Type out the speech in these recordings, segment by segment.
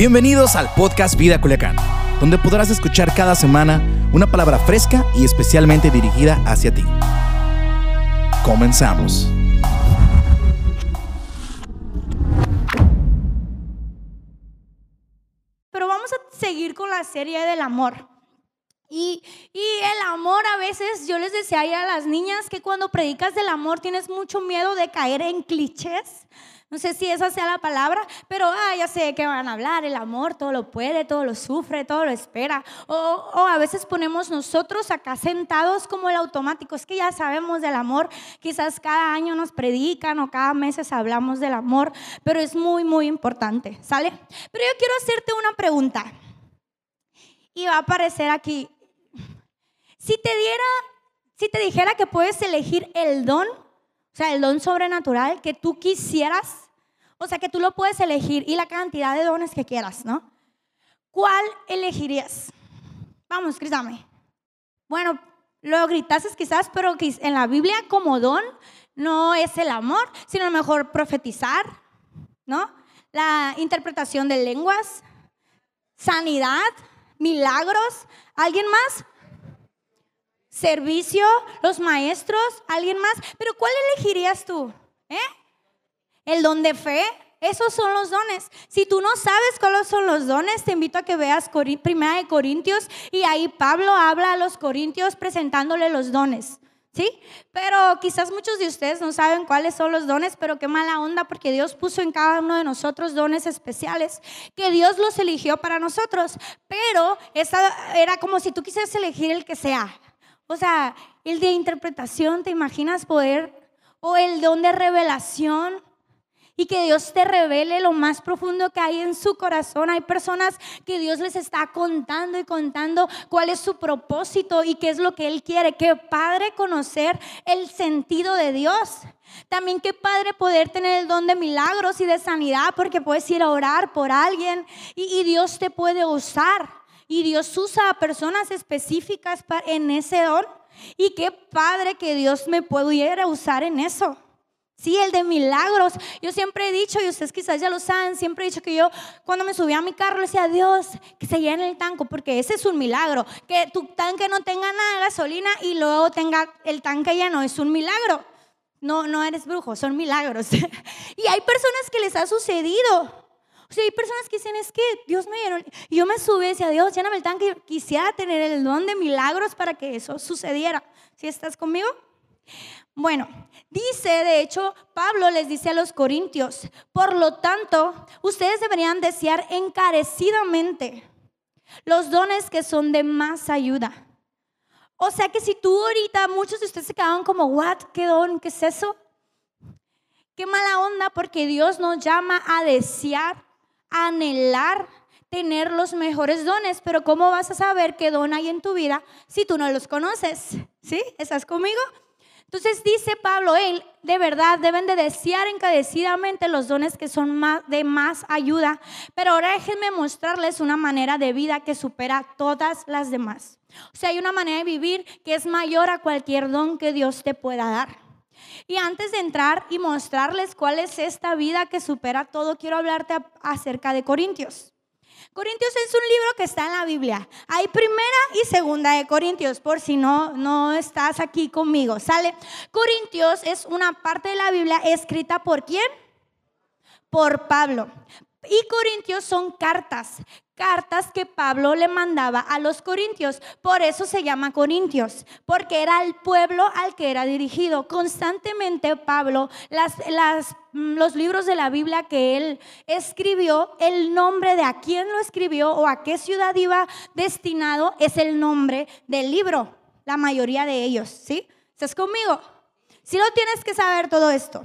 Bienvenidos al podcast Vida Culiacán, donde podrás escuchar cada semana una palabra fresca y especialmente dirigida hacia ti. Comenzamos. Pero vamos a seguir con la serie del amor. Y, y, el amor a veces, yo les decía a las niñas que cuando predicas del amor tienes mucho miedo de caer en clichés. No sé si esa sea la palabra, pero ah, ya sé que van a hablar. El amor todo lo puede, todo lo sufre, todo lo espera. O, o a veces ponemos nosotros acá sentados como el automático. Es que ya sabemos del amor. Quizás cada año nos predican o cada mes hablamos del amor, pero es muy, muy importante. ¿Sale? Pero yo quiero hacerte una pregunta. Y va a aparecer aquí si te diera, si te dijera que puedes elegir el don, o sea, el don sobrenatural que tú quisieras, o sea, que tú lo puedes elegir y la cantidad de dones que quieras, ¿no? ¿Cuál elegirías? Vamos, grítame. Bueno, lo gritases quizás, pero en la Biblia como don no es el amor, sino mejor profetizar, ¿no? La interpretación de lenguas, sanidad, milagros. ¿Alguien más? servicio, los maestros, alguien más. Pero ¿cuál elegirías tú? ¿Eh? ¿El don de fe? Esos son los dones. Si tú no sabes cuáles son los dones, te invito a que veas Primera de Corintios y ahí Pablo habla a los corintios presentándole los dones. ¿Sí? Pero quizás muchos de ustedes no saben cuáles son los dones, pero qué mala onda porque Dios puso en cada uno de nosotros dones especiales, que Dios los eligió para nosotros. Pero esa era como si tú quisieras elegir el que sea. O sea, el de interpretación, ¿te imaginas poder? O el don de revelación. Y que Dios te revele lo más profundo que hay en su corazón. Hay personas que Dios les está contando y contando cuál es su propósito y qué es lo que Él quiere. Qué padre conocer el sentido de Dios. También qué padre poder tener el don de milagros y de sanidad porque puedes ir a orar por alguien y, Dios te puede usar. Y Dios usa a personas específicas en ese don. Y qué padre que Dios me pudiera usar en eso. Sí, el de milagros. Yo siempre he dicho, y ustedes quizás ya lo saben, siempre he dicho que yo cuando me subía a mi carro le decía, Dios, que se llene el tanque, porque ese es un milagro. Que tu tanque no tenga nada de gasolina y luego tenga el tanque lleno, es un milagro. No, no eres brujo, son milagros. y hay personas que les ha sucedido. O sea, hay personas que dicen, es que Dios me dieron, y yo me subí y decía, Dios, lléname el tanque, quisiera tener el don de milagros para que eso sucediera. ¿Sí estás conmigo? Bueno, dice, de hecho, Pablo les dice a los corintios, por lo tanto, ustedes deberían desear encarecidamente los dones que son de más ayuda. O sea que si tú ahorita, muchos de ustedes se quedaban como, ¿what? ¿Qué don? ¿Qué es eso? Qué mala onda porque Dios nos llama a desear anhelar tener los mejores dones, pero ¿cómo vas a saber qué don hay en tu vida si tú no los conoces? ¿Sí? ¿Estás conmigo? Entonces dice Pablo, él de verdad deben de desear encarecidamente los dones que son de más ayuda, pero ahora déjenme mostrarles una manera de vida que supera todas las demás. O sea, hay una manera de vivir que es mayor a cualquier don que Dios te pueda dar. Y antes de entrar y mostrarles cuál es esta vida que supera todo, quiero hablarte acerca de Corintios. Corintios es un libro que está en la Biblia. Hay primera y segunda de Corintios, por si no, no estás aquí conmigo. ¿Sale? Corintios es una parte de la Biblia escrita por quién? Por Pablo. Y Corintios son cartas, cartas que Pablo le mandaba a los corintios. Por eso se llama Corintios, porque era el pueblo al que era dirigido. Constantemente Pablo, las, mm, los libros de la Biblia que él escribió, el nombre de a quién lo escribió o a qué ciudad iba destinado es el nombre del libro, la mayoría de ellos, ¿sí? ¿Estás conmigo? Si lo tienes que saber todo esto,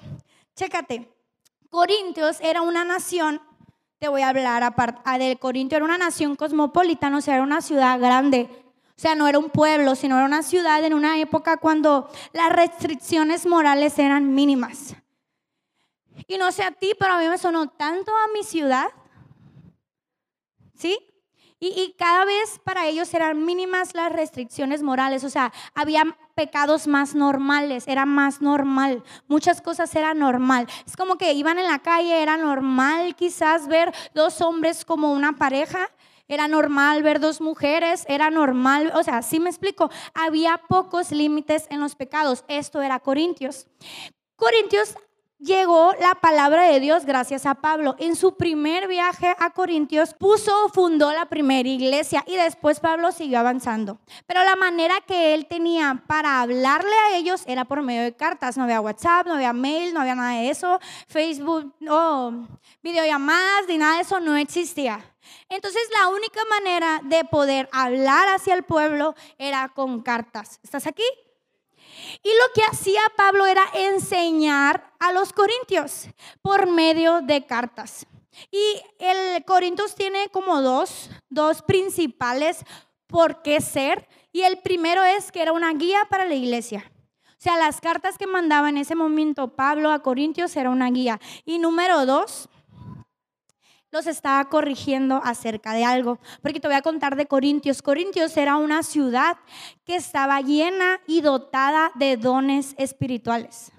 chécate. Corintios era una nación te voy a hablar aparte ah, del Corintio, era una nación cosmopolita, o sea, era una ciudad grande. O sea, no era un pueblo, sino era una ciudad en una época cuando las restricciones morales eran mínimas. Y no sé a ti, pero a mí me sonó tanto a mi ciudad. ¿Sí? Y, y, cada vez para ellos eran mínimas las restricciones morales. O sea, había pecados más normales, era más normal, muchas cosas eran normal. Es como que iban en la calle, era normal quizás ver dos hombres como una pareja, era normal ver dos mujeres, era normal, o sea, sí me explico, había pocos límites en los pecados. Esto era Corintios. Corintios llegó la palabra de Dios gracias a Pablo. En su primer viaje a Corintios puso, fundó la primera iglesia y después Pablo siguió avanzando. Pero la manera que él tenía para hablarle a ellos era por medio de cartas. No había WhatsApp, no había mail, no había nada de eso. Facebook, no, videollamadas, ni nada de eso no existía. Entonces la única manera de poder hablar hacia el pueblo era con cartas. ¿Estás aquí? Y lo que hacía Pablo era enseñar a los corintios por medio de cartas. Y el Corintios tiene como dos, dos principales por qué ser. Y el primero es que era una guía para la iglesia. O sea, las cartas que mandaba en ese momento Pablo a Corintios era una guía. Y número dos, los estaba corrigiendo acerca de algo. Porque te voy a contar de Corintios. Corintios era una ciudad que estaba llena y dotada de dones espirituales.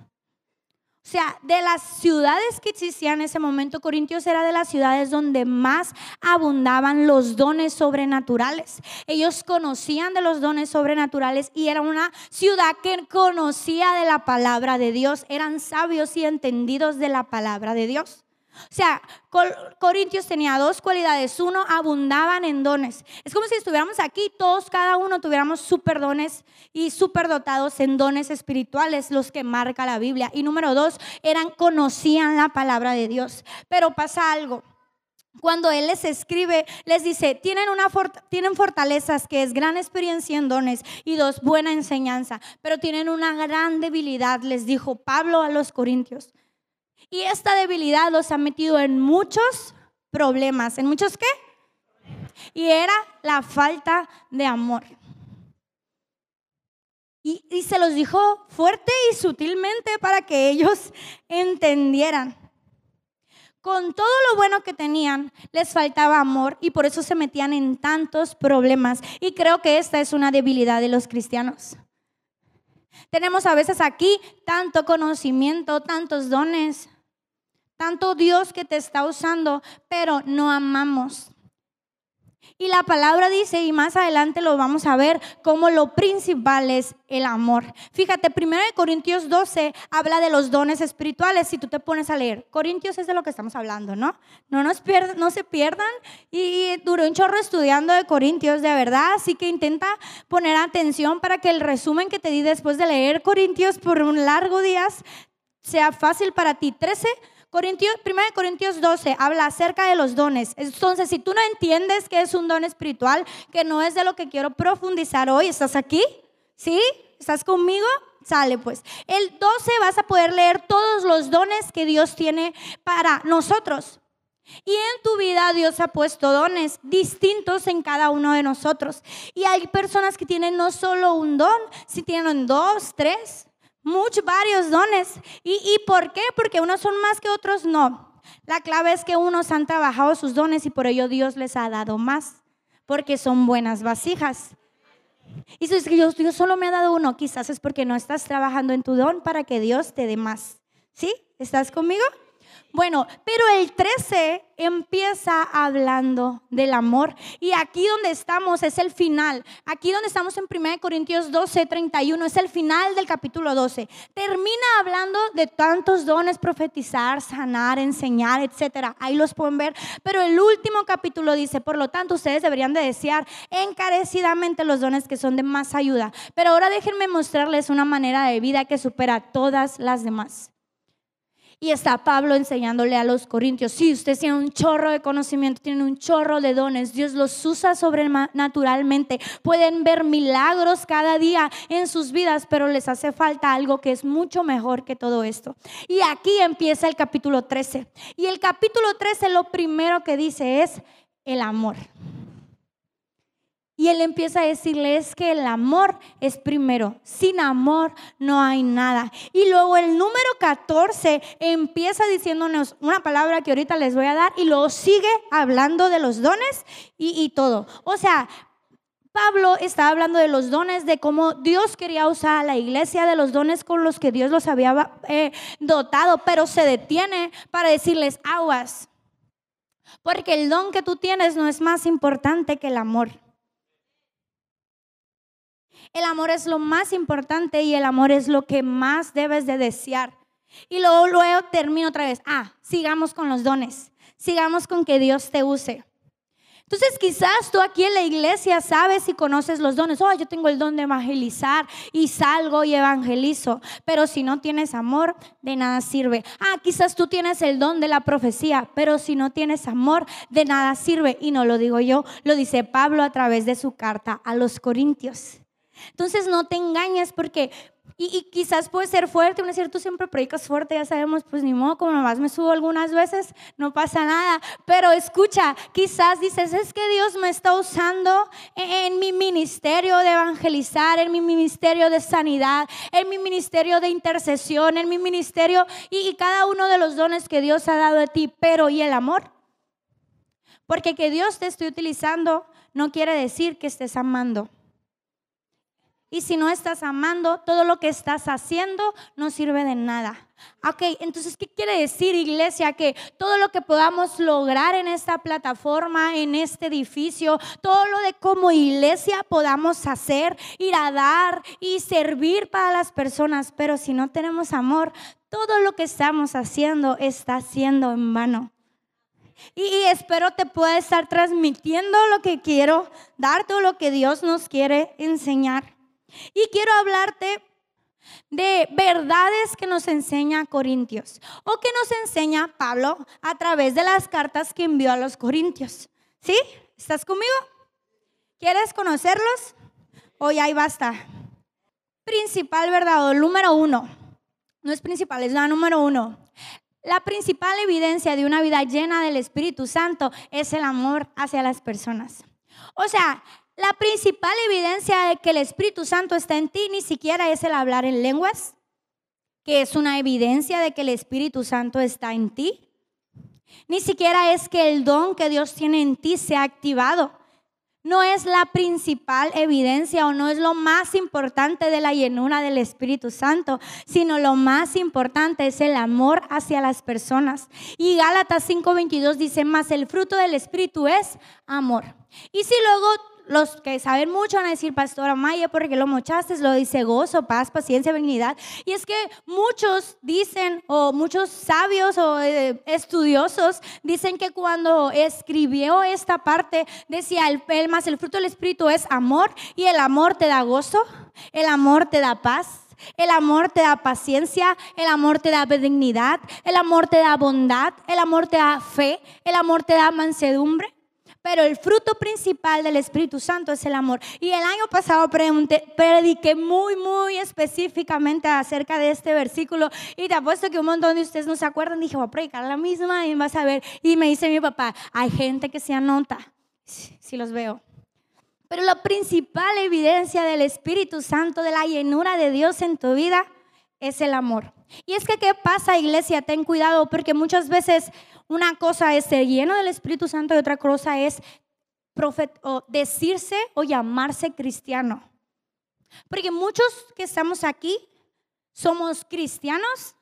O sea, de las ciudades que existían en ese momento, Corintios era de las ciudades donde más abundaban los dones sobrenaturales. Ellos conocían de los dones sobrenaturales y era una ciudad que conocía de la palabra de Dios. Eran sabios y entendidos de la palabra de Dios. O sea, Corintios tenía dos cualidades. Uno, abundaban en dones. Es como si estuviéramos aquí, todos, cada uno tuviéramos super dones y super dotados en dones espirituales, los que marca la Biblia. Y número dos, eran, conocían la palabra de Dios. Pero pasa algo. Cuando Él les escribe, les dice, tienen, una tienen fortalezas que es gran experiencia en dones y dos, buena enseñanza, pero tienen una gran debilidad, les dijo Pablo a los Corintios. Y esta debilidad los ha metido en muchos problemas. ¿En muchos qué? Y era la falta de amor. Y, y, se los dijo fuerte y sutilmente para que ellos entendieran. Con todo lo bueno que tenían, les faltaba amor y por eso se metían en tantos problemas. Y creo que esta es una debilidad de los cristianos. Tenemos a veces aquí tanto conocimiento, tantos dones, tanto Dios que te está usando, pero no amamos. Y la palabra dice, y más adelante lo vamos a ver, como lo principal es el amor. Fíjate, 1 Corintios 12 habla de los dones espirituales, si tú te pones a leer. Corintios es de lo que estamos hablando, ¿no? No, nos pierdan, no se pierdan. Y, y un chorro estudiando de Corintios, de verdad, así que intenta poner atención para que el resumen que te di después de leer Corintios por un largo día sea fácil para ti. 13 Corintios, 1 Corintios 12 habla acerca de los dones. Entonces, si tú no entiendes que es un don espiritual, que no es de lo que quiero profundizar hoy, ¿estás aquí? ¿Sí? ¿Estás conmigo? Sale pues. El 12 vas a poder leer todos los dones que Dios tiene para nosotros. Y en tu vida Dios ha puesto dones distintos en cada uno de nosotros. Y hay personas que tienen no solo un don, si tienen dos, tres, muchos, varios dones. ¿Y, ¿Y por qué? Porque unos son más que otros, no. La clave es que unos han trabajado sus dones y por ello Dios les ha dado más, porque son buenas vasijas. Y si es que Dios, Dios solo me ha dado uno, quizás es porque no estás trabajando en tu don para que Dios te dé más. ¿Sí? ¿Estás conmigo? Bueno, pero el 13 empieza hablando del amor. Y aquí donde estamos es el final. Aquí donde estamos en 1 Corintios 12, 31 es el final del capítulo 12. Termina hablando de tantos dones, profetizar, sanar, enseñar, etc. Ahí los pueden ver. Pero el último capítulo dice, por lo tanto, ustedes deberían de desear encarecidamente los dones que son de más ayuda. Pero ahora déjenme mostrarles una manera de vida que supera todas las demás. Y está Pablo enseñándole a los corintios, si ustedes tienen un chorro de conocimiento, tienen un chorro de dones, Dios los usa sobrenaturalmente, pueden ver milagros cada día en sus vidas, pero les hace falta algo que es mucho mejor que todo esto. Y aquí empieza el capítulo 13. Y el capítulo 13 lo primero que dice es el amor. Y él empieza a decirles que el amor es primero. Sin amor no hay nada. Y luego el número 14 empieza diciéndonos una palabra que ahorita les voy a dar y luego sigue hablando de los dones y, y todo. O sea, Pablo estaba hablando de los dones, de cómo Dios quería usar a la iglesia, de los dones con los que Dios los había eh, dotado, pero se detiene para decirles aguas. Porque el don que tú tienes no es más importante que el amor. El amor es lo más importante y el amor es lo que más debes de desear. Y luego, luego termino otra vez. Ah, sigamos con los dones. Sigamos con que Dios te use. Entonces quizás tú aquí en la iglesia sabes y conoces los dones. Oh, yo tengo el don de evangelizar y salgo y evangelizo. Pero si no tienes amor, de nada sirve. Ah, quizás tú tienes el don de la profecía, pero si no tienes amor, de nada sirve. Y no lo digo yo, lo dice Pablo a través de su carta a los Corintios. Entonces no te engañes porque y, quizás puede ser fuerte, uno es cierto, siempre predicas fuerte, ya sabemos, pues ni modo, como nomás me subo algunas veces, no pasa nada. Pero escucha, quizás dices, es que Dios me está usando en, mi ministerio de evangelizar, en mi ministerio de sanidad, en mi ministerio de intercesión, en mi ministerio y cada uno de los dones que Dios ha dado a ti, pero ¿y el amor? Porque que Dios te esté utilizando no quiere decir que estés amando. Y si no estás amando, todo lo que estás haciendo no sirve de nada. Ok, entonces, ¿qué quiere decir, iglesia? Que todo lo que podamos lograr en esta plataforma, en este edificio, todo lo de como iglesia podamos hacer, ir a dar y servir para las personas, pero si no tenemos amor, todo lo que estamos haciendo está siendo en vano. Y, y, espero te pueda estar transmitiendo lo que quiero dar, todo lo que Dios nos quiere enseñar. Y quiero hablarte de verdades que nos enseña Corintios o que nos enseña Pablo a través de las cartas que envió a los Corintios. ¿Sí? ¿Estás conmigo? ¿Quieres conocerlos? Hoy ahí basta. Principal verdad, o número uno. No es principal, es la número uno. La principal evidencia de una vida llena del Espíritu Santo es el amor hacia las personas. O sea, la principal evidencia de que el Espíritu Santo está en ti ni siquiera es el hablar en lenguas, que es una evidencia de que el Espíritu Santo está en ti. Ni siquiera es que el don que Dios tiene en ti se ha activado. No es la principal evidencia o no es lo más importante de la llenura del Espíritu Santo, sino lo más importante es el amor hacia las personas. Y Gálatas 5:22 dice, más el fruto del Espíritu es amor. Y si luego los que saben mucho van a decir, Pastora Maya, porque lo mochaste, lo dice gozo, paz, paciencia, benignidad. Y es que muchos dicen, o muchos sabios o eh, estudiosos dicen que cuando escribió esta parte, decía, el, el más el fruto del Espíritu es amor, y el amor te da gozo, el amor te da paz. El amor te da paciencia, el amor te da benignidad, el amor te da bondad, el amor te da fe, el amor te da mansedumbre. Pero el fruto principal del Espíritu Santo es el amor. Y el año pasado prediqué muy, muy específicamente acerca de este versículo. Y te apuesto que un montón de ustedes no se acuerdan. Dije, voy a predicar la misma y vas a ver. Y me dice mi papá, hay gente que se anota. Si los veo. Pero la principal evidencia del Espíritu Santo, de la llenura de Dios en tu vida, es el amor. Y es que, ¿qué pasa, iglesia? Ten cuidado, porque muchas veces una cosa es ser lleno del Espíritu Santo y otra cosa es decirse o llamarse cristiano. Porque muchos que estamos aquí somos cristianos,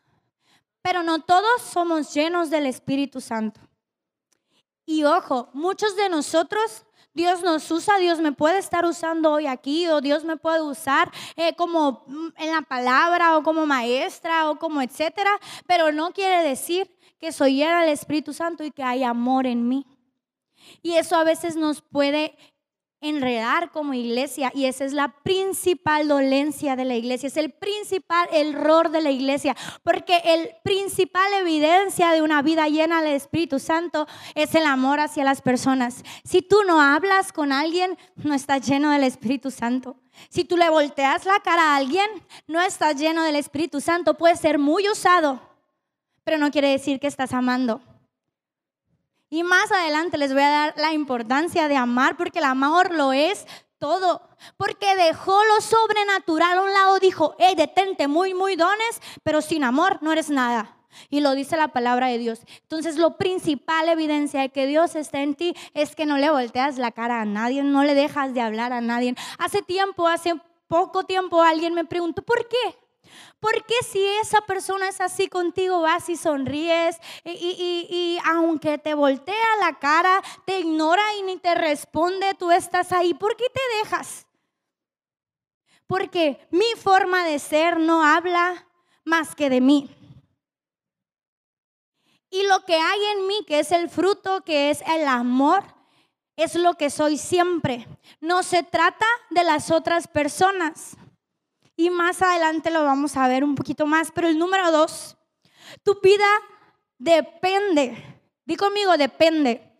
pero no todos somos llenos del Espíritu Santo. Y ojo, muchos de nosotros Dios nos usa, Dios me puede estar usando hoy aquí o Dios me puede usar eh, como mm, en la palabra o como maestra o como etcétera, pero no quiere decir que soy llena del Espíritu Santo y que hay amor en mí. Y eso a veces nos puede enredar como iglesia y esa es la principal dolencia de la iglesia, es el principal error de la iglesia, porque el principal evidencia de una vida llena del Espíritu Santo es el amor hacia las personas. Si tú no hablas con alguien, no estás lleno del Espíritu Santo. Si tú le volteas la cara a alguien, no estás lleno del Espíritu Santo. Puede ser muy usado, pero no quiere decir que estás amando. Y más adelante les voy a dar la importancia de amar, porque el amor lo es todo. Porque dejó lo sobrenatural a un lado, dijo, hey, detente, muy, muy dones, pero sin amor no eres nada. Y lo dice la palabra de Dios. Entonces, lo principal evidencia de que Dios está en ti es que no le volteas la cara a nadie, no le dejas de hablar a nadie. Hace tiempo, hace poco tiempo, alguien me preguntó, ¿por qué? ¿Por qué si esa persona es así contigo, vas y sonríes y, y, aunque te voltea la cara, te ignora y ni te responde, tú estás ahí? ¿Por qué te dejas? Porque mi forma de ser no habla más que de mí. Y lo que hay en mí, que es el fruto, que es el amor, es lo que soy siempre. No se trata de las otras personas. Y más adelante lo vamos a ver un poquito más. Pero el número dos, tu vida depende, di conmigo, depende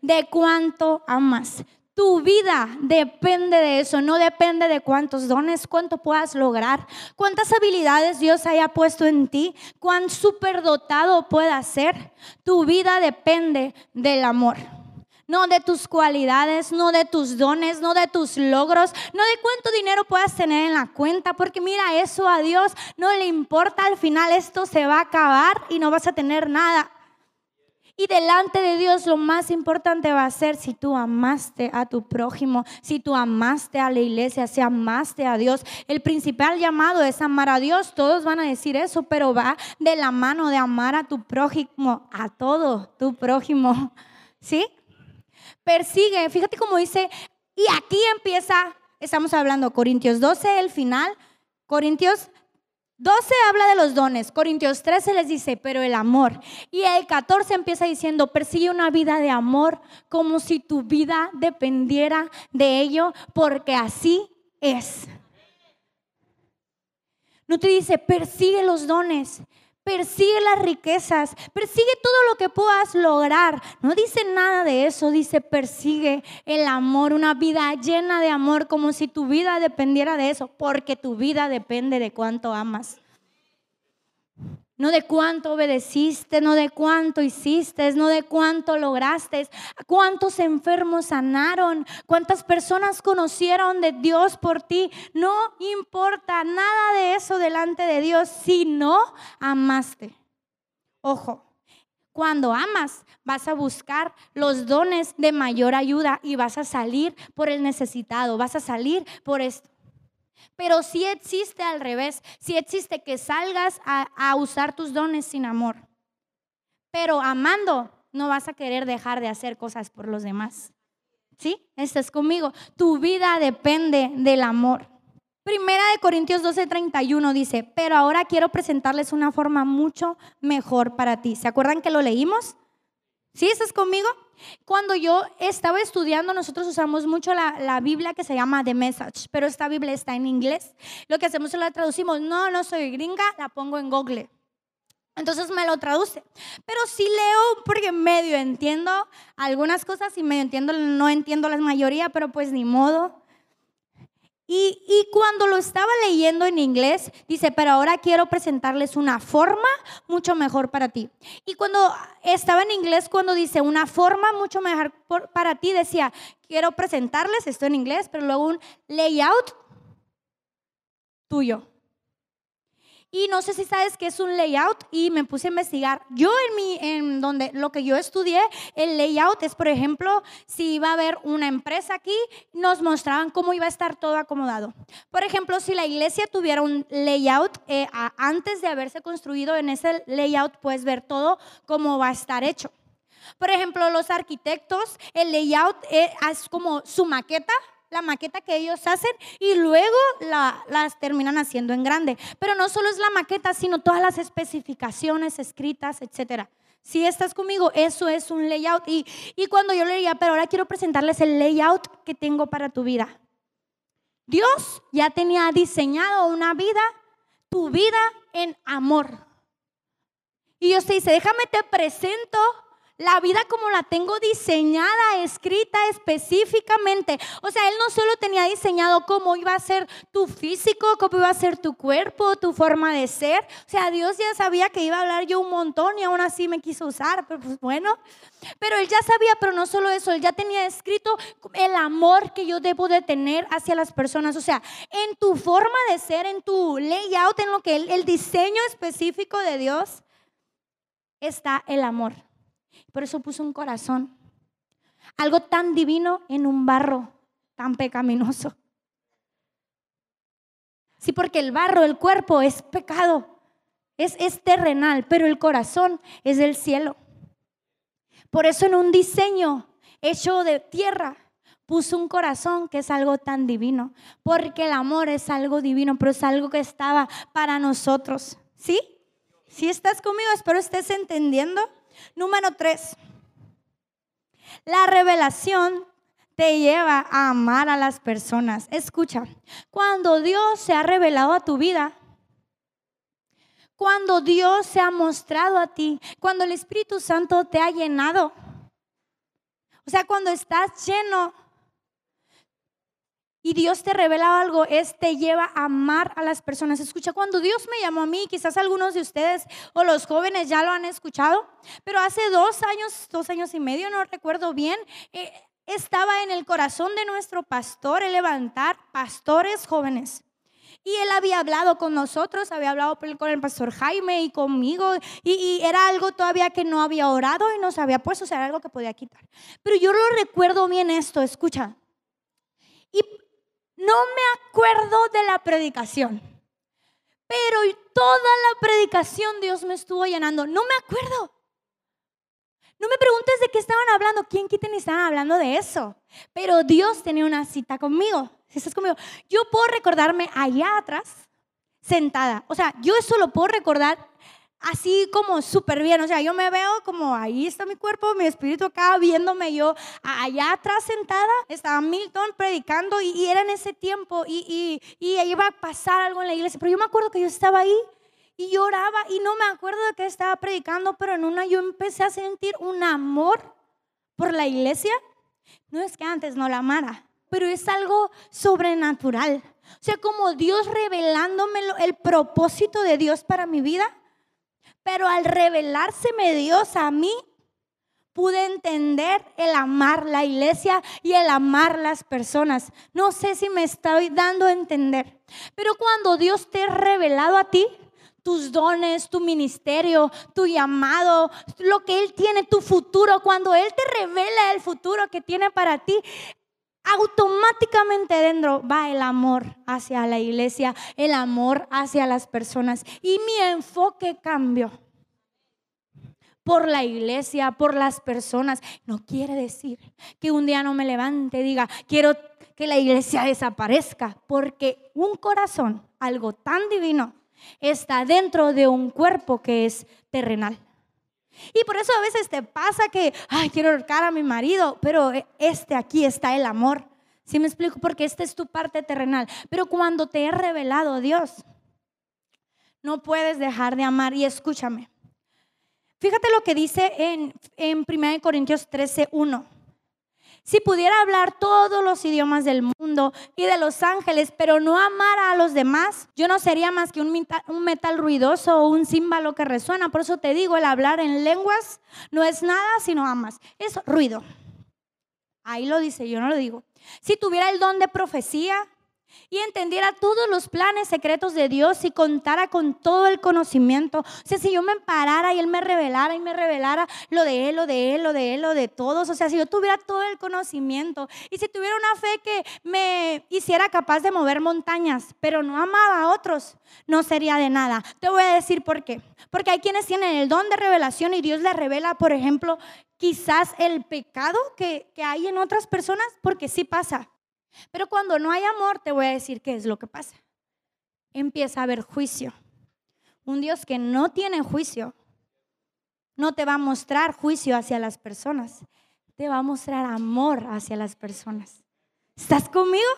de cuánto amas. Tu vida depende de eso, no depende de cuántos dones, cuánto puedas lograr, cuántas habilidades Dios haya puesto en ti, cuán superdotado puedas ser. Tu vida depende del amor. No de tus cualidades, no de tus dones, no de tus logros, no de cuánto dinero puedas tener en la cuenta, porque mira, eso a Dios no le importa, al final esto se va a acabar y no vas a tener nada. Y delante de Dios lo más importante va a ser si tú amaste a tu prójimo, si tú amaste a la iglesia, si amaste a Dios. El principal llamado es amar a Dios. Todos van a decir eso, pero va de la mano de amar a tu prójimo, a todo tu prójimo. ¿Sí? Persigue, fíjate cómo dice, y aquí empieza, estamos hablando Corintios 12, el final. Corintios 12 habla de los dones, Corintios 13 les dice, pero el amor. Y el 14 empieza diciendo, persigue una vida de amor como si tu vida dependiera de ello, porque así es. No te dice, persigue los dones, persigue las riquezas, persigue todo lo que puedas lograr. No dice nada de eso, dice persigue el amor, una vida llena de amor, como si tu vida dependiera de eso, porque tu vida depende de cuánto amas no de cuánto obedeciste, no de cuánto hiciste, no de cuánto lograste, cuántos enfermos sanaron, cuántas personas conocieron de Dios por ti. No importa nada de delante de Dios si no amaste. Ojo, cuando amas, vas a buscar los dones de mayor ayuda y vas a salir por el necesitado, vas a salir por esto. Pero sí existe al revés, sí existe que salgas a, usar tus dones sin amor. Pero amando, no vas a querer dejar de hacer cosas por los demás. ¿Sí? Estás conmigo. Tu vida depende del amor. Primera de Corintios 12:31 dice, pero ahora quiero presentarles una forma mucho mejor para ti. ¿Se acuerdan que lo leímos? ¿Sí? ¿Estás conmigo? Cuando yo estaba estudiando, nosotros usamos mucho la, Biblia que se llama The Message, pero esta Biblia está en inglés. Lo que hacemos es la traducimos. No, no soy gringa, la pongo en Google. Entonces me lo traduce. Pero sí leo porque medio entiendo algunas cosas y medio entiendo, no entiendo la mayoría, pero pues ni modo. Y, cuando lo estaba leyendo en inglés, dice, pero ahora quiero presentarles una forma mucho mejor para ti. Y cuando estaba en inglés, cuando dice una forma mucho mejor para ti, decía, quiero presentarles, esto en inglés, pero luego un layout tuyo. Y no sé si sabes qué es un layout y me puse a investigar. Yo en mi, en donde lo que yo estudié, el layout es, por ejemplo, si iba a haber una empresa aquí, nos mostraban cómo iba a estar todo acomodado. Por ejemplo, si la iglesia tuviera un layout, eh, antes de haberse construido en ese layout, puedes ver todo cómo va a estar hecho. Por ejemplo, los arquitectos, el layout eh, es como su maqueta, la maqueta que ellos hacen y luego la, las terminan haciendo en grande. Pero no solo es la maqueta, sino todas las especificaciones escritas, etcétera. Si estás conmigo, eso es un layout. Y, y cuando yo leía, pero ahora quiero presentarles el layout que tengo para tu vida. Dios ya tenía diseñado una vida, tu vida en amor. Y Dios te dice, déjame te presento la vida como la tengo diseñada, escrita específicamente. O sea, Él no solo tenía diseñado cómo iba a ser tu físico, cómo iba a ser tu cuerpo, tu forma de ser. O sea, Dios ya sabía que iba a hablar yo un montón y aún así me quiso usar, pero pues bueno. Pero Él ya sabía, pero no solo eso, Él ya tenía escrito el amor que yo debo de tener hacia las personas. O sea, en tu forma de ser, en tu layout, en lo que el diseño específico de Dios está el amor. Por eso puso un corazón. Algo tan divino en un barro tan pecaminoso. Sí, porque el barro, el cuerpo es pecado, es, es terrenal, pero el corazón es del cielo. Por eso en un diseño hecho de tierra puso un corazón que es algo tan divino, porque el amor es algo divino, pero es algo que estaba para nosotros. ¿Sí? Si estás conmigo, espero estés entendiendo. Número tres, la revelación te lleva a amar a las personas. Escucha, cuando Dios se ha revelado a tu vida, cuando Dios se ha mostrado a ti, cuando el Espíritu Santo te ha llenado, o sea, cuando estás lleno y Dios te revela algo, es te lleva a amar a las personas. Escucha, cuando Dios me llamó a mí, quizás algunos de ustedes o los jóvenes ya lo han escuchado, pero hace dos años, dos años y medio, no recuerdo bien, eh, estaba en el corazón de nuestro pastor el levantar pastores jóvenes. Y él había hablado con nosotros, había hablado con el pastor Jaime y conmigo, y, era algo todavía que no había orado y nos había puesto, o sea, era algo que podía quitar. Pero yo lo recuerdo bien esto, escucha. Y no me acuerdo de la predicación, pero toda la predicación Dios me estuvo llenando. No me acuerdo. No me preguntes de qué estaban hablando, quién quiten estaban hablando de eso. Pero Dios tenía una cita conmigo si estás conmigo, yo puedo recordarme allá atrás, sentada. O sea, yo eso lo puedo recordar así como súper bien. O sea, yo me veo como ahí está mi cuerpo, mi espíritu acá viéndome yo allá atrás sentada. Estaba Milton predicando y, era en ese tiempo y, y, y, iba a pasar algo en la iglesia. Pero yo me acuerdo que yo estaba ahí y lloraba y no me acuerdo de qué estaba predicando, pero en una yo empecé a sentir un amor por la iglesia. No es que antes no la amara, pero es algo sobrenatural. O sea, como Dios revelándome el propósito de Dios para mi vida, pero al revelárseme Dios a mí, pude entender el amar la iglesia y el amar las personas. No sé si me estoy dando a entender, pero cuando Dios te ha revelado a ti, tus dones, tu ministerio, tu llamado, lo que Él tiene, tu futuro, cuando Él te revela el futuro que tiene para ti, automáticamente dentro va el amor hacia la iglesia, el amor hacia las personas. Y mi enfoque cambió por la iglesia, por las personas. No quiere decir que un día no me levante y diga, quiero que la iglesia desaparezca, porque un corazón, algo tan divino, está dentro de un cuerpo que es terrenal. Y por eso a veces te pasa que, ay, quiero ahorcar a mi marido, pero este aquí está el amor. ¿Sí me explico? Porque esta es tu parte terrenal. Pero cuando te he revelado Dios, no puedes dejar de amar. Y escúchame. Fíjate lo que dice en, en 1 Corintios 13, 1. Si pudiera hablar todos los idiomas del mundo y de los ángeles, pero no amara a los demás, yo no sería más que un metal, ruidoso o un címbalo que resuena. Por eso te digo, el hablar en lenguas no es nada si no amas. Es ruido. Ahí lo dice, yo no lo digo. Si tuviera el don de profecía y entendiera todos los planes secretos de Dios y contara con todo el conocimiento. O sea, si yo me parara y Él me revelara y me revelara lo de Él, lo de Él, lo de Él, lo de todos. O sea, si yo tuviera todo el conocimiento y si tuviera una fe que me hiciera capaz de mover montañas, pero no amaba a otros, no sería de nada. Te voy a decir por qué. Porque hay quienes tienen el don de revelación y Dios les revela, por ejemplo, quizás el pecado que, que hay en otras personas, porque sí pasa. Pero cuando no hay amor, te voy a decir qué es lo que pasa. Empieza a haber juicio. Un Dios que no tiene juicio no te va a mostrar juicio hacia las personas, te va a mostrar amor hacia las personas. ¿Estás conmigo?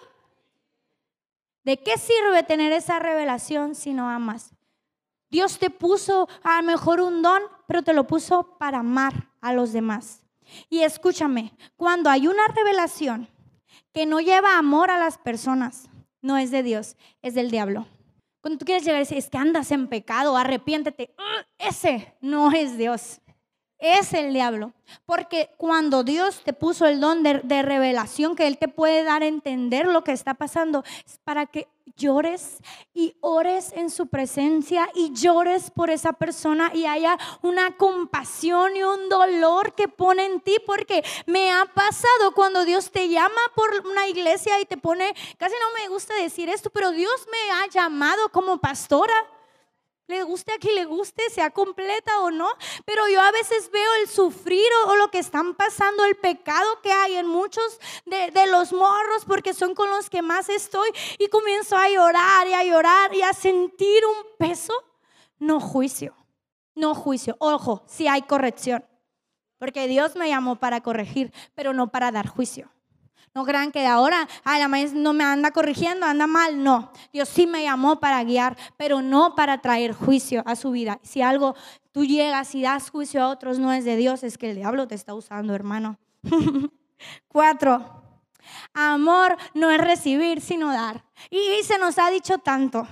¿De qué sirve tener esa revelación si no amas? Dios te puso a lo mejor un don, pero te lo puso para amar a los demás. Y escúchame, cuando hay una revelación, que no lleva amor a las personas, no es de Dios, es del diablo. Cuando tú quieres llegar decir, es que andas en pecado, arrepiéntete, ¡ah! ese no es Dios. es el diablo. Porque cuando Dios te puso el don de, de, revelación, que Él te puede dar a entender lo que está pasando, es para que llores y ores en su presencia y llores por esa persona y haya una compasión y un dolor que pone en ti, porque me ha pasado cuando Dios te llama por una iglesia y te pone, casi no me gusta decir esto, pero Dios me ha llamado como pastora le guste a quien le guste, sea completa o no, pero yo a veces veo el sufrir o, lo que están pasando, el pecado que hay en muchos de, los morros, porque son con los que más estoy, y comienzo a llorar y a llorar y a sentir un peso, no juicio, no juicio, ojo, si hay corrección, porque Dios me llamó para corregir, pero no para dar juicio. No crean que ahora, ay, la maestra no me anda corrigiendo, anda mal. No, Dios sí me llamó para guiar, pero no para traer juicio a su vida. Si algo tú llegas y das juicio a otros no es de Dios, es que el diablo te está usando, hermano. Cuatro, amor no es recibir, sino dar. Y se nos ha dicho tanto,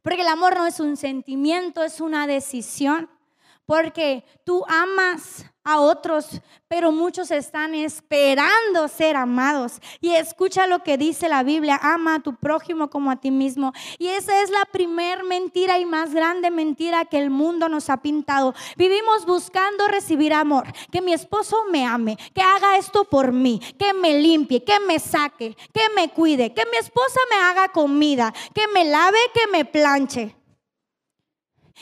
porque el amor no es un sentimiento, es una decisión. Porque tú amas a otros, pero muchos están esperando ser amados. Y escucha lo que dice la Biblia, ama a tu prójimo como a ti mismo. Y esa es la primer mentira y más grande mentira que el mundo nos ha pintado. Vivimos buscando recibir amor, que mi esposo me ame, que haga esto por mí, que me limpie, que me saque, que me cuide, que mi esposa me haga comida, que me lave, que me planche.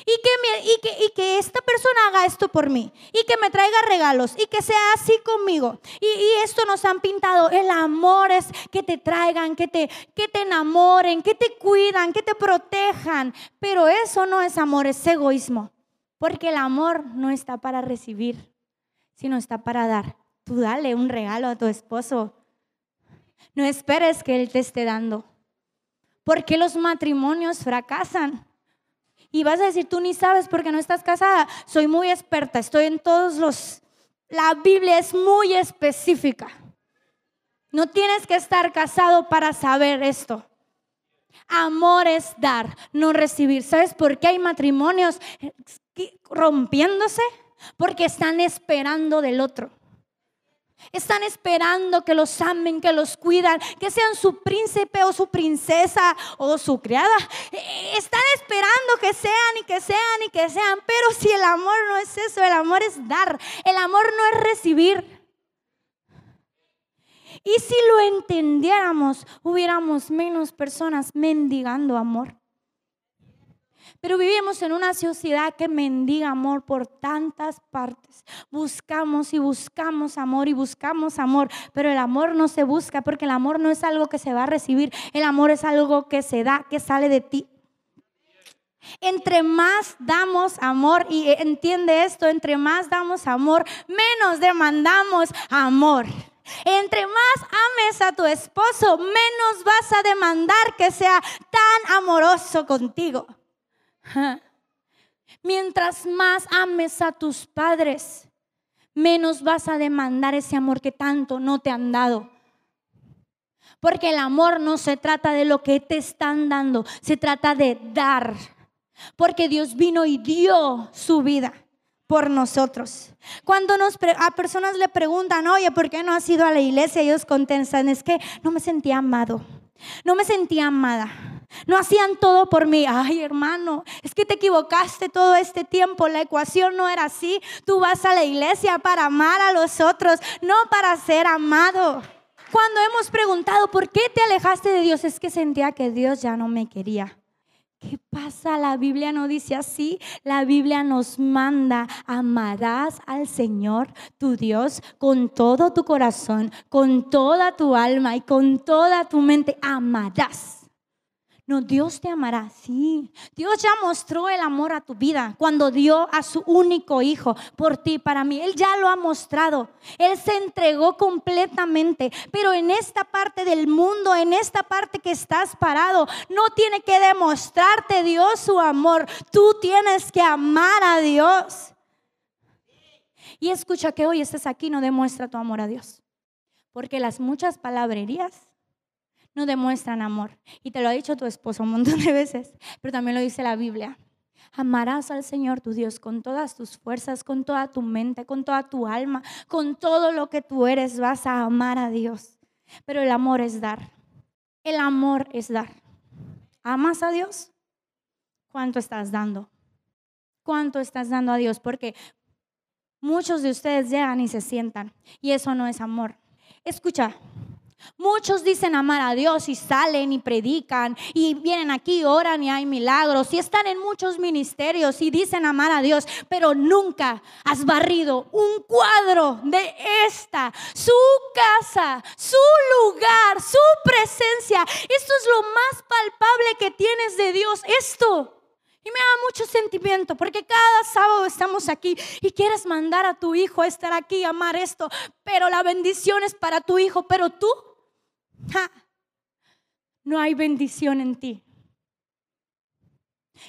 Y que, esta persona haga esto por mí. Y que me traiga regalos. Y que sea así conmigo. Y, y, esto nos han pintado. El amor es que te traigan, que te, que te enamoren, que te cuidan, que te protejan. Pero eso no es amor, es egoísmo. Porque el amor no está para recibir, sino está para dar. Tú dale un regalo a tu esposo. No esperes que él te esté dando. Porque los matrimonios fracasan y vas a decir, tú ni sabes porque no estás casada. Soy muy experta, estoy en todos los... La Biblia es muy específica. No tienes que estar casado para saber esto. Amor es dar, no recibir. ¿Sabes por qué hay matrimonios rompiéndose? Porque están esperando del otro. Están esperando que los amen, que los cuidan, que sean su príncipe o su princesa o su criada. Eh, están esperando que sean y que sean y que sean. Pero si el amor no es eso, el amor es dar. El amor no es recibir. Y si lo entendiéramos, hubiéramos menos personas mendigando amor. Pero vivimos en una sociedad que mendiga amor por tantas partes. Buscamos y buscamos amor y buscamos amor, pero el amor no se busca porque el amor no es algo que se va a recibir, el amor es algo que se da, que sale de ti. Entre más damos amor, y entiende esto, entre más damos amor, menos demandamos amor. Entre más ames a tu esposo, menos vas a demandar que sea tan amoroso contigo. Mientras más ames a tus padres, menos vas a demandar ese amor que tanto no te han dado. Porque el amor no se trata de lo que te están dando, se trata de dar. Porque Dios vino y dio su vida por nosotros. Cuando nos, a personas le preguntan, oye, ¿por qué no has ido a la iglesia? Ellos contestan, es que no me sentía amado, no me sentía amada. No hacían todo por mí. Ay, hermano, es que te equivocaste todo este tiempo. La ecuación no era así. Tú vas a la iglesia para amar a los otros, no para ser amado. Cuando hemos preguntado, ¿por qué te alejaste de Dios? Es que sentía que Dios ya no me quería. ¿Qué pasa? La Biblia no dice así. La Biblia nos manda, amarás al Señor, tu Dios, con todo tu corazón, con toda tu alma y con toda tu mente. Amarás. No, Dios te amará, sí. Dios ya mostró el amor a tu vida cuando dio a su único hijo por ti, para mí. Él ya lo ha mostrado. Él se entregó completamente. Pero en esta parte del mundo, en esta parte que estás parado, no tiene que demostrarte Dios su amor. Tú tienes que amar a Dios. Y escucha que hoy estés aquí, no demuestra tu amor a Dios. Porque las muchas palabrerías no demuestran amor. Y te lo ha dicho tu esposo un montón de veces, pero también lo dice la Biblia. Amarás al Señor tu Dios con todas tus fuerzas, con toda tu mente, con toda tu alma, con todo lo que tú eres. Vas a amar a Dios. Pero el amor es dar. El amor es dar. ¿Amas a Dios? ¿Cuánto estás dando? ¿Cuánto estás dando a Dios? Porque muchos de ustedes llegan y se sientan. Y eso no es amor. Escucha, Muchos dicen amar a Dios y salen y predican y vienen aquí, oran y hay milagros y están en muchos ministerios y dicen amar a Dios, pero nunca has barrido un cuadro de esta, su casa, su lugar, su presencia. Esto es lo más palpable que tienes de Dios, esto. Y me da mucho sentimiento porque cada sábado estamos aquí y quieres mandar a tu hijo a estar aquí, amar esto, pero la bendición es para tu hijo, pero tú no hay bendición en ti.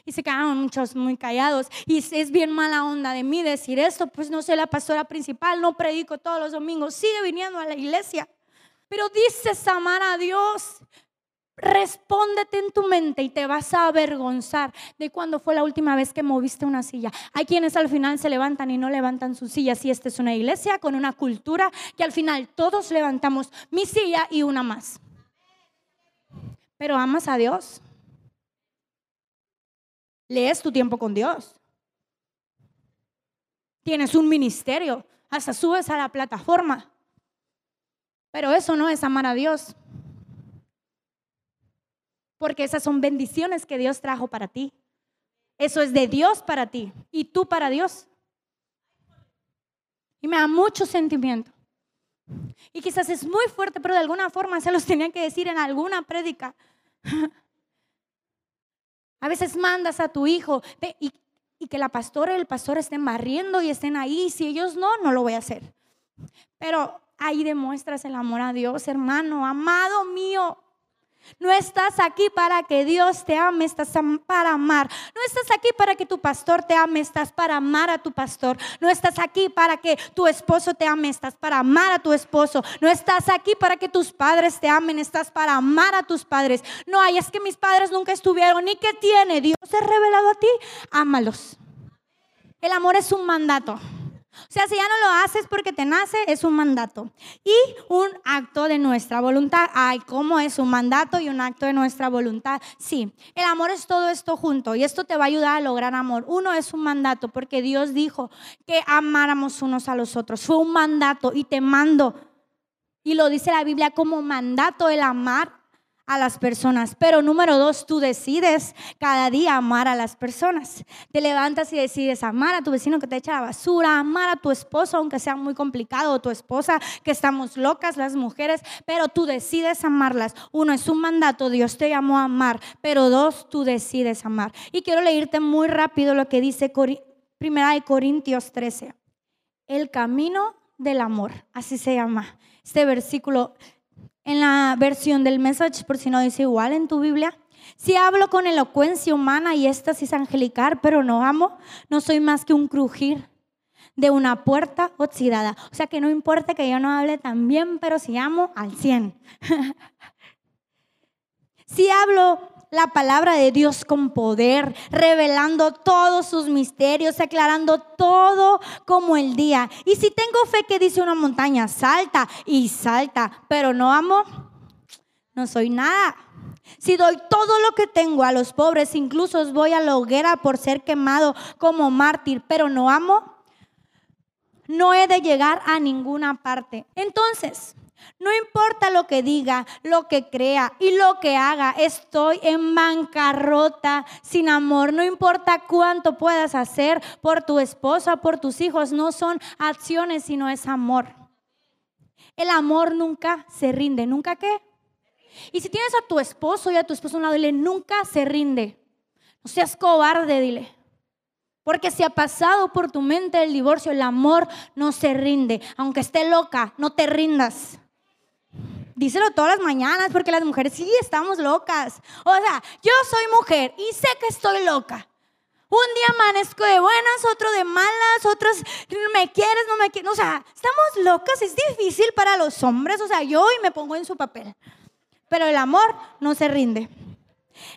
Y se quedaron muchos muy callados. Y es bien mala onda de mí decir esto, pues no soy la pastora principal, no predico todos los domingos, sigue viniendo a la iglesia. Pero dices amar a Dios. Respóndete en tu mente y te vas a avergonzar de cuándo fue la última vez que moviste una silla. Hay quienes al final se levantan y no levantan su silla. Si esta es una iglesia con una cultura que al final todos levantamos mi silla y una más. Pero amas a Dios. Lees tu tiempo con Dios. Tienes un ministerio. Hasta subes a la plataforma. Pero eso no es amar a Dios porque esas son bendiciones que Dios trajo para ti. Eso es de Dios para ti y tú para Dios. Y me da mucho sentimiento. Y quizás es muy fuerte, pero de alguna forma se los tenía que decir en alguna prédica. A veces mandas a tu hijo y, y que la pastora y el pastor estén barriendo y estén ahí. Si ellos no, no lo voy a hacer. Pero ahí demuestras el amor a Dios, hermano, amado mío. No estás aquí para que Dios te ame, estás para amar. No estás aquí para que tu pastor te ame, estás para amar a tu pastor. No estás aquí para que tu esposo te ame, estás para amar a tu esposo. No estás aquí para que tus padres te amen, estás para amar a tus padres. No hay, es que mis padres nunca estuvieron, ni que tiene. Dios se ha revelado a ti, ámalos. El amor es un mandato. O sea, si ya no lo haces porque te nace, es un mandato. Y un acto de nuestra voluntad. Ay, ¿cómo es un mandato y un acto de nuestra voluntad? Sí, el amor es todo esto junto y esto te va a ayudar a lograr amor. Uno es un mandato porque Dios dijo que amáramos unos a los otros. Fue un mandato y te mando. Y lo dice la Biblia como mandato el amar a las personas. Pero número dos, tú decides cada día amar a las personas. Te levantas y decides amar a tu vecino que te echa la basura, amar a tu esposo, aunque sea muy complicado, o tu esposa, que estamos locas las mujeres, pero tú decides amarlas. Uno es un mandato, Dios te llamó a amar, pero dos, tú decides amar. Y quiero leerte muy rápido lo que dice Primera de Corintios 13. El camino del amor, así se llama. Este versículo en la versión del message, por si no dice igual en tu Biblia. Si hablo con elocuencia humana y es angelical, pero no amo, no soy más que un crujir de una puerta oxidada. O sea que no importa que yo no hable tan bien, pero si amo al 100. si hablo la palabra de Dios con poder, revelando todos sus misterios, aclarando todo como el día. Y si tengo fe que dice una montaña, salta y salta, pero no amo, no soy nada. Si doy todo lo que tengo a los pobres, incluso voy a la hoguera por ser quemado como mártir, pero no amo, no he de llegar a ninguna parte. Entonces, no importa lo que diga, lo que crea y lo que haga, estoy en bancarrota sin amor. No importa cuánto puedas hacer por tu esposa, por tus hijos, no son acciones, sino es amor. El amor nunca se rinde, ¿nunca qué? Y si tienes a tu esposo y a tu esposo a un lado, dile, nunca se rinde. No seas cobarde, dile. Porque si ha pasado por tu mente el divorcio, el amor no se rinde. Aunque esté loca, no te rindas. Díselo todas las mañanas porque las mujeres sí estamos locas. O sea, yo soy mujer y sé que estoy loca. Un día amanezco de buenas, otro de malas, otros me quieres, no me quieres. O sea, estamos locas, es difícil para los hombres. O sea, yo hoy me pongo en su papel. Pero el amor no se rinde.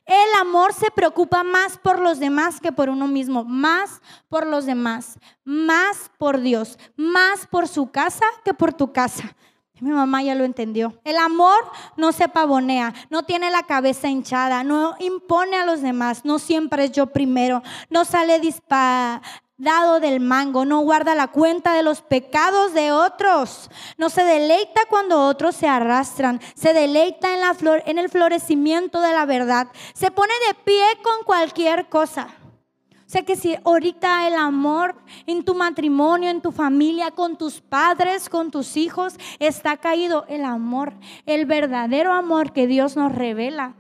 El amor se preocupa más por los demás que por uno mismo, más por los demás, más por Dios, más por su casa que por tu casa. Mi mamá ya lo entendió. El amor no se pavonea, no tiene la cabeza hinchada, no impone a los demás, no siempre es yo primero, no sale disparado del mango, no guarda la cuenta de los pecados de otros, no se deleita cuando otros se arrastran, se deleita en, la flor, en el florecimiento de la verdad, se pone de pie con cualquier cosa. O sea que si ahorita el amor en tu matrimonio, en tu familia, con tus padres, con tus hijos, está caído, el amor, el verdadero amor que Dios nos revela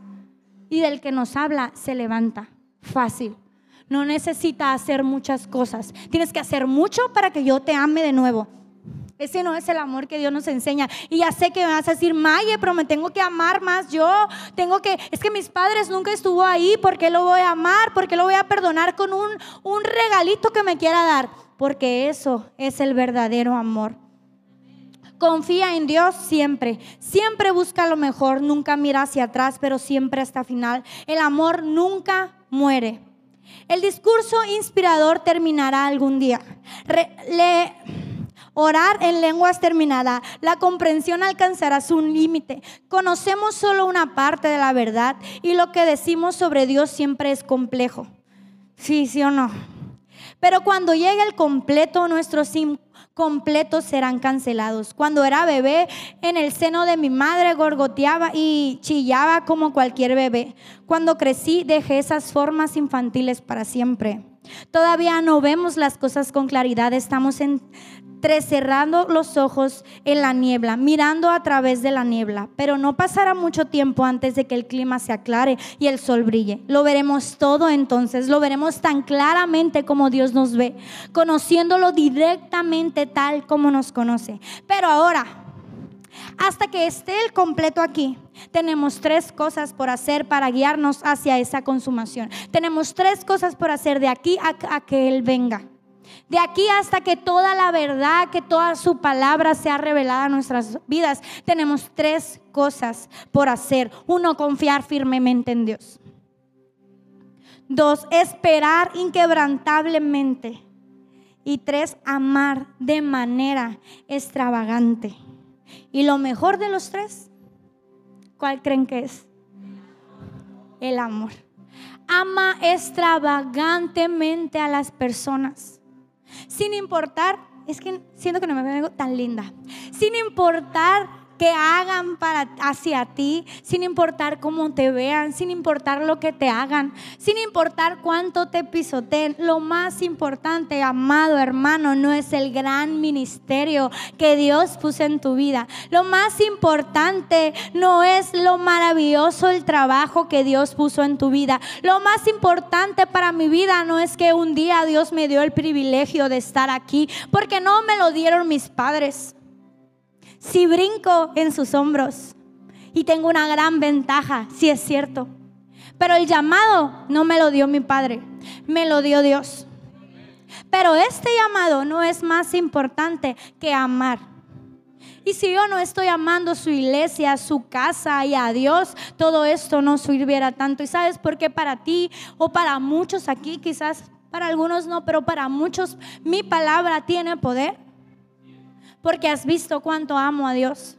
y del que nos habla, se levanta fácil. No necesita hacer muchas cosas. Tienes que hacer mucho para que yo te ame de nuevo. Ese no es el amor que Dios nos enseña. Y ya sé que me vas a decir, Maye, pero me tengo que amar más yo. Tengo que, es que mis padres nunca estuvo ahí. ¿Por qué lo voy a amar? ¿Por qué lo voy a perdonar con un, un regalito que me quiera dar? Porque eso es el verdadero amor. Confía en Dios siempre. Siempre busca lo mejor. Nunca mira hacia atrás, pero siempre hasta final. El amor nunca muere. El discurso inspirador terminará algún día. le, Orar en lenguas terminada. La comprensión alcanzará su límite. Conocemos solo una parte de la verdad y lo que decimos sobre Dios siempre es complejo. Sí, sí o no. Pero cuando llegue el completo, nuestros completos serán cancelados. Cuando era bebé, en el seno de mi madre gorgoteaba y chillaba como cualquier bebé. Cuando crecí, dejé esas formas infantiles para siempre. Todavía no vemos las cosas con claridad, estamos en, cerrando los ojos en la niebla, mirando a través de la niebla. Pero no pasará mucho tiempo antes de que el clima se aclare y el sol brille. Lo veremos todo entonces, lo veremos tan claramente como Dios nos ve, conociéndolo directamente tal como nos conoce. Pero ahora, hasta que esté el completo aquí, tenemos tres cosas por hacer para guiarnos hacia esa consumación. Tenemos tres cosas por hacer de aquí a, que Él venga. De aquí hasta que toda la verdad, que toda su palabra sea revelada en nuestras vidas, tenemos tres cosas por hacer. Uno, confiar firmemente en Dios. Dos, esperar inquebrantablemente. Y tres, amar de manera extravagante. Y lo mejor de los tres, ¿cuál creen que es? El amor. Ama extravagantemente a las personas sin importar, es que siento que no me veo tan linda, sin importar que hagan para hacia ti, sin importar cómo te vean, sin importar lo que te hagan, sin importar cuánto te pisoteen. Lo más importante, amado hermano, no es el gran ministerio que Dios puso en tu vida. Lo más importante no es lo maravilloso el trabajo que Dios puso en tu vida. Lo más importante para mi vida no es que un día Dios me dio el privilegio de estar aquí, porque no me lo dieron mis padres si brinco en sus hombros y tengo una gran ventaja, si es cierto. Pero el llamado no me lo dio mi padre, me lo dio Dios. Pero este llamado no es más importante que amar. Y si yo no estoy amando su iglesia, su casa y a Dios, todo esto no sirviera tanto. ¿Y sabes por qué para ti o para muchos aquí, quizás para algunos no, pero para muchos mi palabra tiene poder? Porque has visto cuánto amo a Dios.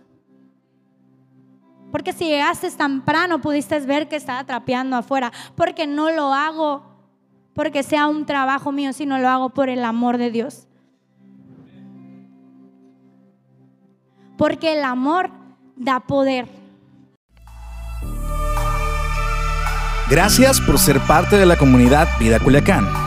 Porque si llegaste temprano pudiste ver que estaba trapeando afuera. Porque no lo hago porque sea un trabajo mío, sino lo hago por el amor de Dios. Porque el amor da poder. Gracias por ser parte de la comunidad Vida Culiacán.